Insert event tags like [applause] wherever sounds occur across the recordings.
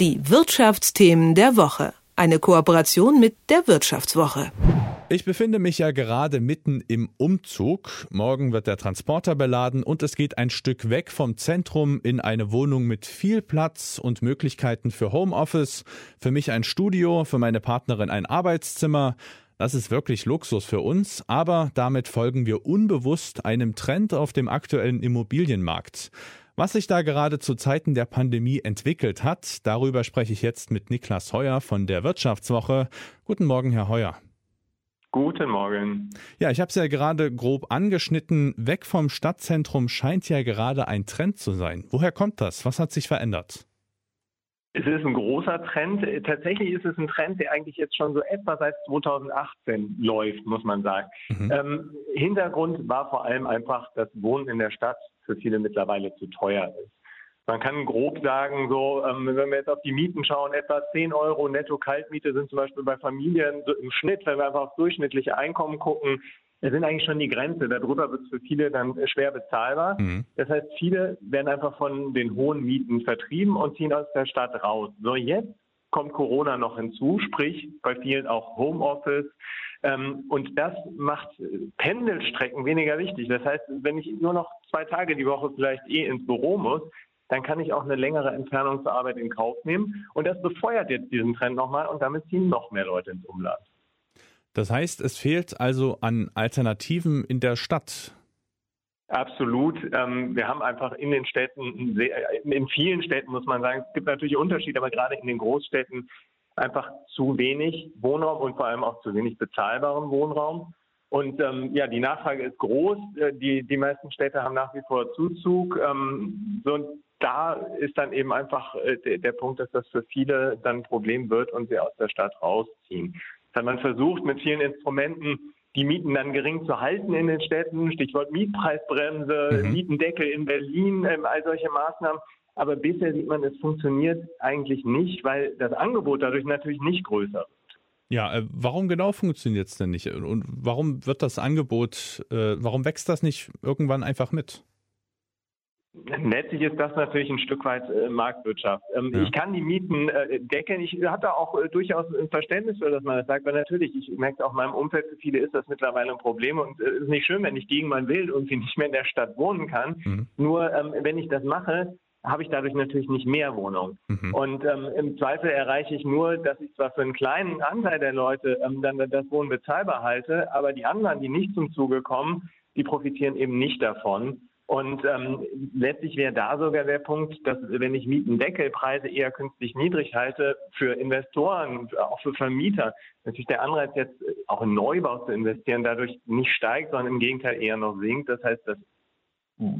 Die Wirtschaftsthemen der Woche. Eine Kooperation mit der Wirtschaftswoche. Ich befinde mich ja gerade mitten im Umzug. Morgen wird der Transporter beladen und es geht ein Stück weg vom Zentrum in eine Wohnung mit viel Platz und Möglichkeiten für Homeoffice. Für mich ein Studio, für meine Partnerin ein Arbeitszimmer. Das ist wirklich Luxus für uns, aber damit folgen wir unbewusst einem Trend auf dem aktuellen Immobilienmarkt. Was sich da gerade zu Zeiten der Pandemie entwickelt hat, darüber spreche ich jetzt mit Niklas Heuer von der Wirtschaftswoche. Guten Morgen, Herr Heuer. Guten Morgen. Ja, ich habe es ja gerade grob angeschnitten. Weg vom Stadtzentrum scheint ja gerade ein Trend zu sein. Woher kommt das? Was hat sich verändert? Es ist ein großer Trend. Tatsächlich ist es ein Trend, der eigentlich jetzt schon so etwa seit 2018 läuft, muss man sagen. Mhm. Ähm, Hintergrund war vor allem einfach, dass Wohnen in der Stadt für viele mittlerweile zu teuer ist. Man kann grob sagen, so, ähm, wenn wir jetzt auf die Mieten schauen, etwa 10 Euro netto Kaltmiete sind zum Beispiel bei Familien im Schnitt, wenn wir einfach aufs durchschnittliche Einkommen gucken, das sind eigentlich schon die Grenze. Darüber wird es für viele dann schwer bezahlbar. Mhm. Das heißt, viele werden einfach von den hohen Mieten vertrieben und ziehen aus der Stadt raus. So, jetzt kommt Corona noch hinzu, sprich bei vielen auch Homeoffice. Ähm, und das macht Pendelstrecken weniger wichtig. Das heißt, wenn ich nur noch zwei Tage die Woche vielleicht eh ins Büro muss, dann kann ich auch eine längere Entfernung zur Arbeit in Kauf nehmen. Und das befeuert jetzt diesen Trend nochmal und damit ziehen noch mehr Leute ins Umland. Das heißt, es fehlt also an Alternativen in der Stadt. Absolut. Ähm, wir haben einfach in den Städten, in vielen Städten muss man sagen, es gibt natürlich Unterschiede, aber gerade in den Großstädten einfach zu wenig Wohnraum und vor allem auch zu wenig bezahlbaren Wohnraum. Und ähm, ja, die Nachfrage ist groß. Äh, die, die meisten Städte haben nach wie vor Zuzug. Ähm, so, und da ist dann eben einfach äh, der, der Punkt, dass das für viele dann ein Problem wird und sie aus der Stadt rausziehen. Das hat man versucht, mit vielen Instrumenten die Mieten dann gering zu halten in den Städten. Stichwort Mietpreisbremse, mhm. Mietendeckel in Berlin, ähm, all solche Maßnahmen. Aber bisher sieht man, es funktioniert eigentlich nicht, weil das Angebot dadurch natürlich nicht größer wird. Ja, äh, warum genau funktioniert es denn nicht? Und warum wird das Angebot, äh, warum wächst das nicht irgendwann einfach mit? Letztlich ist das natürlich ein Stück weit äh, Marktwirtschaft. Ähm, ja. Ich kann die Mieten äh, deckeln. Ich hatte auch äh, durchaus ein Verständnis für, dass man das sagt, weil natürlich, ich merke auch in meinem Umfeld, für viele ist das mittlerweile ein Problem und es ist nicht schön, wenn ich gegen mein Willen irgendwie [laughs] nicht mehr in der Stadt wohnen kann. Mhm. Nur ähm, wenn ich das mache, habe ich dadurch natürlich nicht mehr Wohnungen. Mhm. Und ähm, im Zweifel erreiche ich nur, dass ich zwar für einen kleinen Anteil der Leute ähm, dann das Wohnen bezahlbar halte, aber die anderen, die nicht zum Zuge kommen, die profitieren eben nicht davon. Und ähm, letztlich wäre da sogar der Punkt, dass wenn ich Mietendeckelpreise eher künstlich niedrig halte, für Investoren, auch für Vermieter, natürlich der Anreiz jetzt auch in Neubau zu investieren dadurch nicht steigt, sondern im Gegenteil eher noch sinkt. Das heißt, das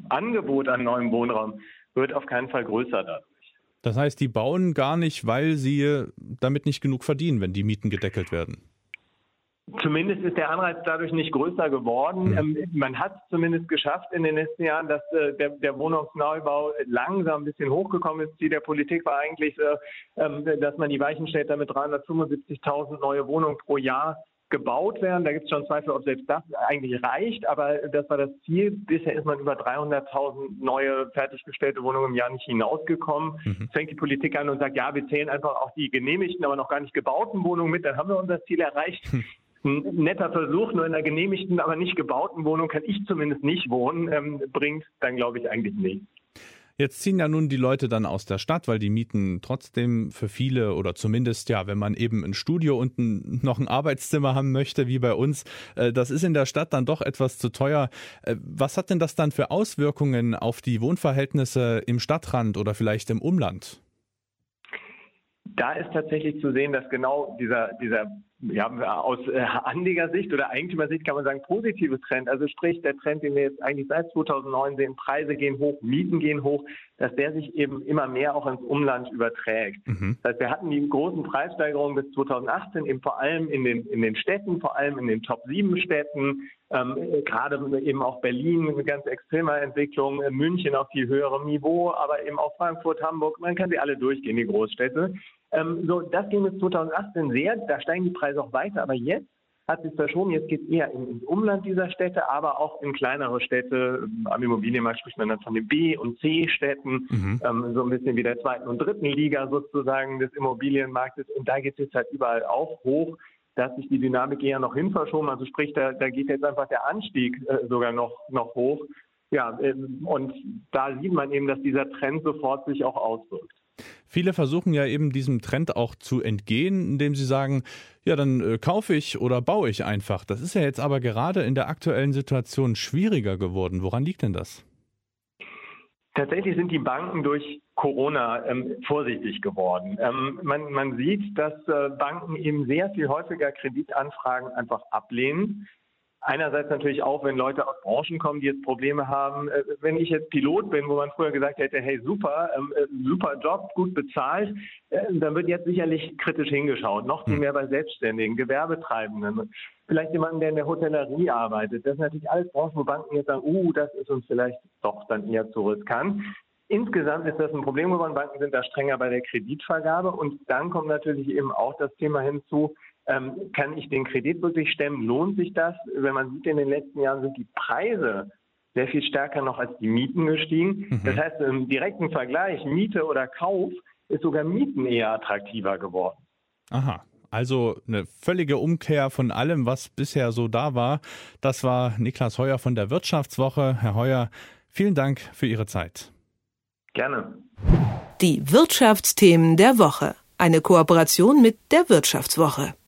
Angebot an neuem Wohnraum wird auf keinen Fall größer dadurch. Das heißt, die bauen gar nicht, weil sie damit nicht genug verdienen, wenn die Mieten gedeckelt werden. Zumindest ist der Anreiz dadurch nicht größer geworden. Mhm. man hat es zumindest geschafft in den letzten Jahren, dass äh, der, der, Wohnungsneubau langsam ein bisschen hochgekommen ist. Ziel der Politik war eigentlich, äh, ähm, dass man die Weichen stellt, damit 375.000 neue Wohnungen pro Jahr gebaut werden. Da gibt es schon Zweifel, ob selbst das eigentlich reicht, aber das war das Ziel. Bisher ist man über 300.000 neue fertiggestellte Wohnungen im Jahr nicht hinausgekommen. Mhm. Jetzt fängt die Politik an und sagt, ja, wir zählen einfach auch die genehmigten, aber noch gar nicht gebauten Wohnungen mit, dann haben wir unser Ziel erreicht. Mhm. Ein netter Versuch, nur in einer genehmigten, aber nicht gebauten Wohnung kann ich zumindest nicht wohnen, ähm, bringt dann, glaube ich, eigentlich nichts. Jetzt ziehen ja nun die Leute dann aus der Stadt, weil die Mieten trotzdem für viele oder zumindest ja, wenn man eben ein Studio und ein, noch ein Arbeitszimmer haben möchte, wie bei uns, äh, das ist in der Stadt dann doch etwas zu teuer. Äh, was hat denn das dann für Auswirkungen auf die Wohnverhältnisse im Stadtrand oder vielleicht im Umland? Da ist tatsächlich zu sehen, dass genau dieser, dieser ja, aus äh, Anlegersicht oder Eigentümersicht kann man sagen, positives Trend. Also sprich, der Trend, den wir jetzt eigentlich seit 2009 sehen, Preise gehen hoch, Mieten gehen hoch, dass der sich eben immer mehr auch ins Umland überträgt. Mhm. Das heißt, wir hatten die großen Preissteigerungen bis 2018 eben vor allem in den, in den Städten, vor allem in den Top 7 Städten, ähm, gerade eben auch Berlin eine ganz extreme Entwicklung, München auf viel höherem Niveau, aber eben auch Frankfurt, Hamburg, man kann sie alle durchgehen, die Großstädte. Ähm, so, das ging bis 2018 sehr, da steigen die Preise auch weiter, aber jetzt hat sich verschoben. Jetzt geht es eher ins Umland dieser Städte, aber auch in kleinere Städte. Am Immobilienmarkt spricht man dann von den B- und C-Städten, mhm. ähm, so ein bisschen wie der zweiten und dritten Liga sozusagen des Immobilienmarktes. Und da geht es jetzt halt überall auch hoch. Da hat sich die Dynamik eher noch hin verschoben. Also sprich, da, da geht jetzt einfach der Anstieg äh, sogar noch, noch hoch. Ja, ähm, und da sieht man eben, dass dieser Trend sofort sich auch auswirkt. Viele versuchen ja eben diesem Trend auch zu entgehen, indem sie sagen, ja, dann äh, kaufe ich oder baue ich einfach. Das ist ja jetzt aber gerade in der aktuellen Situation schwieriger geworden. Woran liegt denn das? Tatsächlich sind die Banken durch Corona ähm, vorsichtig geworden. Ähm, man, man, sieht, dass äh, Banken eben sehr viel häufiger Kreditanfragen einfach ablehnen. Einerseits natürlich auch, wenn Leute aus Branchen kommen, die jetzt Probleme haben. Äh, wenn ich jetzt Pilot bin, wo man früher gesagt hätte, hey super, ähm, äh, super Job, gut bezahlt, äh, dann wird jetzt sicherlich kritisch hingeschaut. Noch viel hm. mehr bei Selbstständigen, Gewerbetreibenden, vielleicht jemanden, der in der Hotellerie arbeitet. Das sind natürlich alles Branchen, wo Banken jetzt sagen, uh, das ist uns vielleicht doch dann eher zu riskant. Insgesamt ist das ein Problem geworden. Banken sind da strenger bei der Kreditvergabe. Und dann kommt natürlich eben auch das Thema hinzu, ähm, kann ich den Kredit wirklich stemmen? Lohnt sich das? Wenn man sieht, in den letzten Jahren sind die Preise sehr viel stärker noch als die Mieten gestiegen. Mhm. Das heißt, im direkten Vergleich Miete oder Kauf ist sogar Mieten eher attraktiver geworden. Aha. Also eine völlige Umkehr von allem, was bisher so da war. Das war Niklas Heuer von der Wirtschaftswoche. Herr Heuer, vielen Dank für Ihre Zeit. Gerne. Die Wirtschaftsthemen der Woche. Eine Kooperation mit der Wirtschaftswoche.